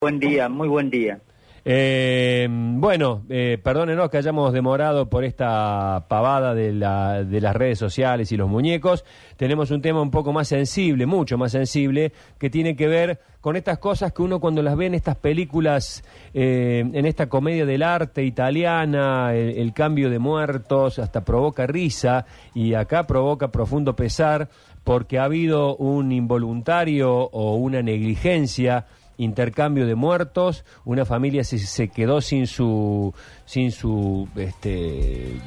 Buen día, muy buen día. Eh, bueno, eh, perdónenos que hayamos demorado por esta pavada de, la- de las redes sociales y los muñecos. Tenemos un tema un poco más sensible, mucho más sensible, que tiene que ver con estas cosas que uno cuando las ve en estas películas, eh, en esta comedia del arte italiana, el, el cambio de muertos, hasta provoca risa y acá provoca profundo pesar porque ha habido un involuntario o una negligencia intercambio de muertos, una familia se, se quedó sin su sin su este eh,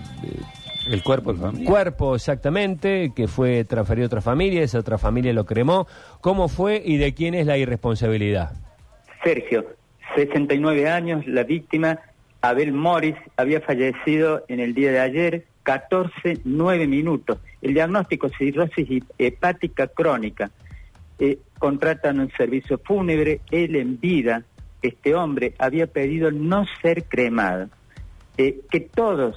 El cuerpo de familia. cuerpo exactamente, que fue transferido a otra familia, esa otra familia lo cremó. ¿Cómo fue y de quién es la irresponsabilidad? Sergio, 69 años, la víctima, Abel Morris, había fallecido en el día de ayer, 14, 9 minutos. El diagnóstico cirrosis hepática crónica. Eh, contratan un servicio fúnebre, él en vida, este hombre, había pedido no ser cremado. Eh, que todos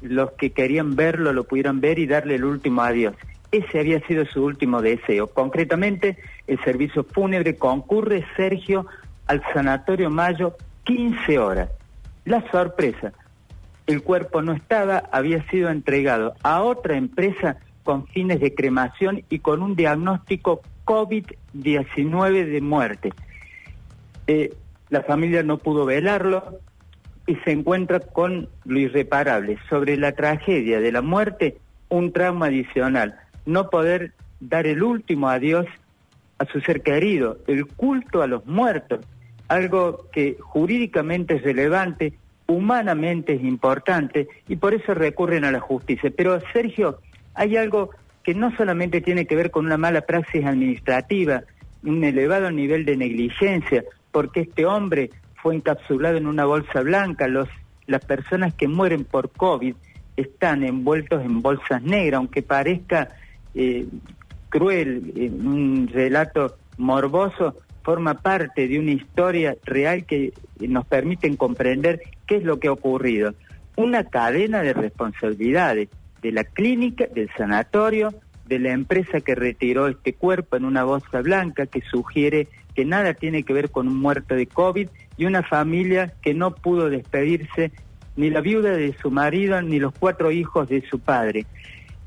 los que querían verlo lo pudieran ver y darle el último adiós. Ese había sido su último deseo. Concretamente, el servicio fúnebre concurre, Sergio, al Sanatorio Mayo 15 horas. La sorpresa, el cuerpo no estaba, había sido entregado a otra empresa con fines de cremación y con un diagnóstico COVID-19 de muerte. Eh, la familia no pudo velarlo y se encuentra con lo irreparable. Sobre la tragedia de la muerte, un trauma adicional. No poder dar el último adiós a su ser querido, el culto a los muertos, algo que jurídicamente es relevante, humanamente es importante y por eso recurren a la justicia. Pero Sergio, hay algo que no solamente tiene que ver con una mala praxis administrativa, un elevado nivel de negligencia, porque este hombre fue encapsulado en una bolsa blanca, los, las personas que mueren por COVID están envueltos en bolsas negras, aunque parezca eh, cruel, eh, un relato morboso, forma parte de una historia real que eh, nos permiten comprender qué es lo que ha ocurrido. Una cadena de responsabilidades de la clínica, del sanatorio, de la empresa que retiró este cuerpo en una bolsa blanca que sugiere que nada tiene que ver con un muerto de COVID y una familia que no pudo despedirse ni la viuda de su marido ni los cuatro hijos de su padre.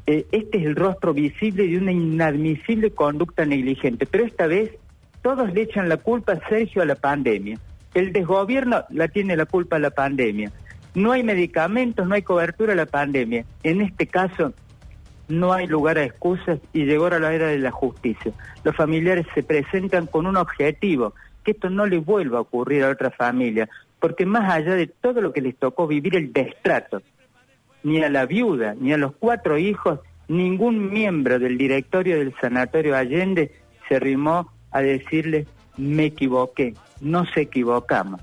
Eh, este es el rostro visible de una inadmisible conducta negligente, pero esta vez todos le echan la culpa, Sergio, a la pandemia. El desgobierno la tiene la culpa a la pandemia. No hay medicamentos, no hay cobertura a la pandemia. En este caso, no hay lugar a excusas y llegó a la era de la justicia. Los familiares se presentan con un objetivo, que esto no le vuelva a ocurrir a otra familia, porque más allá de todo lo que les tocó vivir el destrato, ni a la viuda, ni a los cuatro hijos, ningún miembro del directorio del Sanatorio Allende se arrimó a decirle, me equivoqué, no se equivocamos.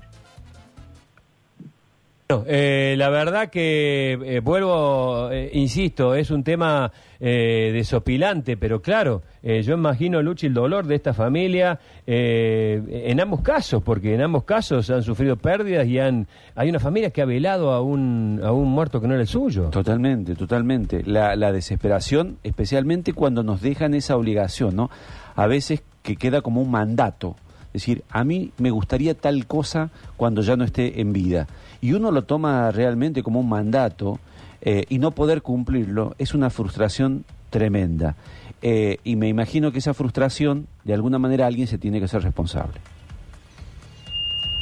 Bueno, eh, la verdad que eh, vuelvo, eh, insisto, es un tema eh, desopilante, pero claro, yo imagino, Luchi, el dolor de esta familia en ambos casos, porque en ambos casos han sufrido pérdidas y han, hay una familia que ha velado a un, a un muerto que no era el suyo. Totalmente, totalmente. La, la desesperación, especialmente cuando nos dejan esa obligación, ¿no? A veces que queda como un mandato. Es decir, a mí me gustaría tal cosa cuando ya no esté en vida. Y uno lo toma realmente como un mandato eh, y no poder cumplirlo es una frustración tremenda. Eh, y me imagino que esa frustración, de alguna manera, alguien se tiene que ser responsable.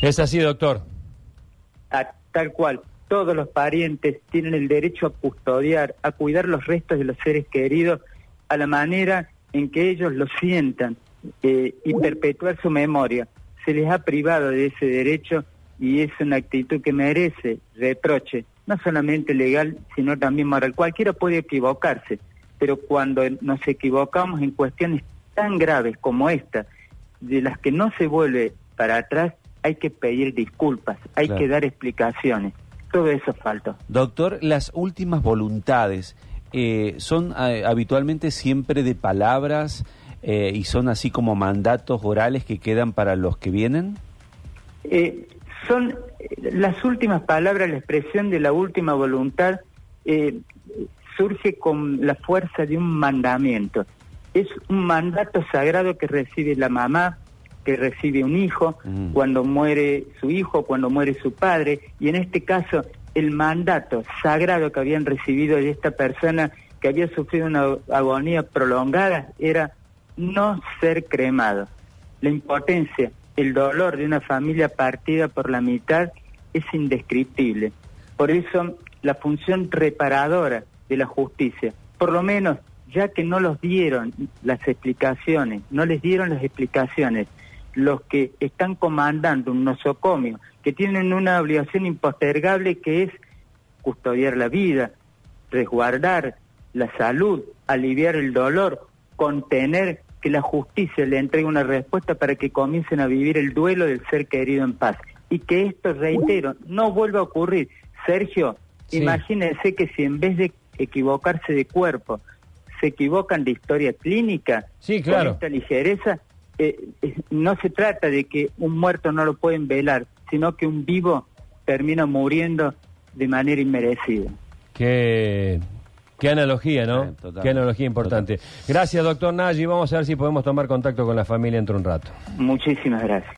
Es así, doctor. a- tal cual. Todos los parientes tienen el derecho a custodiar, a cuidar los restos de los seres queridos a la manera en que ellos lo sientan eh, y perpetuar su memoria. Se les ha privado de ese derecho y es una actitud que merece reproche, no solamente legal, sino también moral. Cualquiera puede equivocarse, pero cuando nos equivocamos en cuestiones tan graves como esta, de las que no se vuelve para atrás, hay que pedir disculpas, hay Claro. que dar explicaciones. Todo eso falta. Doctor, las últimas voluntades eh, son eh, habitualmente siempre de palabras eh, y son así como mandatos orales que quedan para los que vienen. Eh, son eh, las últimas palabras, la expresión de la última voluntad eh, surge con la fuerza de un mandamiento. Es un mandato sagrado que recibe la mamá que recibe un hijo, Mm. cuando muere su hijo, cuando muere su padre, y en este caso el mandato sagrado que habían recibido de esta persona que había sufrido una agonía prolongada era no ser cremado. La impotencia, el dolor de una familia partida por la mitad es indescriptible. Por eso la función reparadora de la justicia, por lo menos ya que no los dieron las explicaciones, no les dieron las explicaciones, los que están comandando un nosocomio, que tienen una obligación impostergable que es custodiar la vida, resguardar la salud, aliviar el dolor, contener que la justicia le entregue una respuesta para que comiencen a vivir el duelo del ser querido en paz. Y que esto, reitero, no vuelva a ocurrir. Sergio, Sí. imagínense que si en vez de equivocarse de cuerpo, se equivocan de historia clínica, Sí, claro. con esta ligereza, eh, eh, no se trata de que un muerto no lo pueden velar, sino que un vivo termina muriendo de manera inmerecida. Qué, qué analogía, ¿no? Sí. Qué analogía importante. Gracias, doctor Nagy. Vamos a ver si podemos tomar contacto con la familia entre un rato. Muchísimas gracias.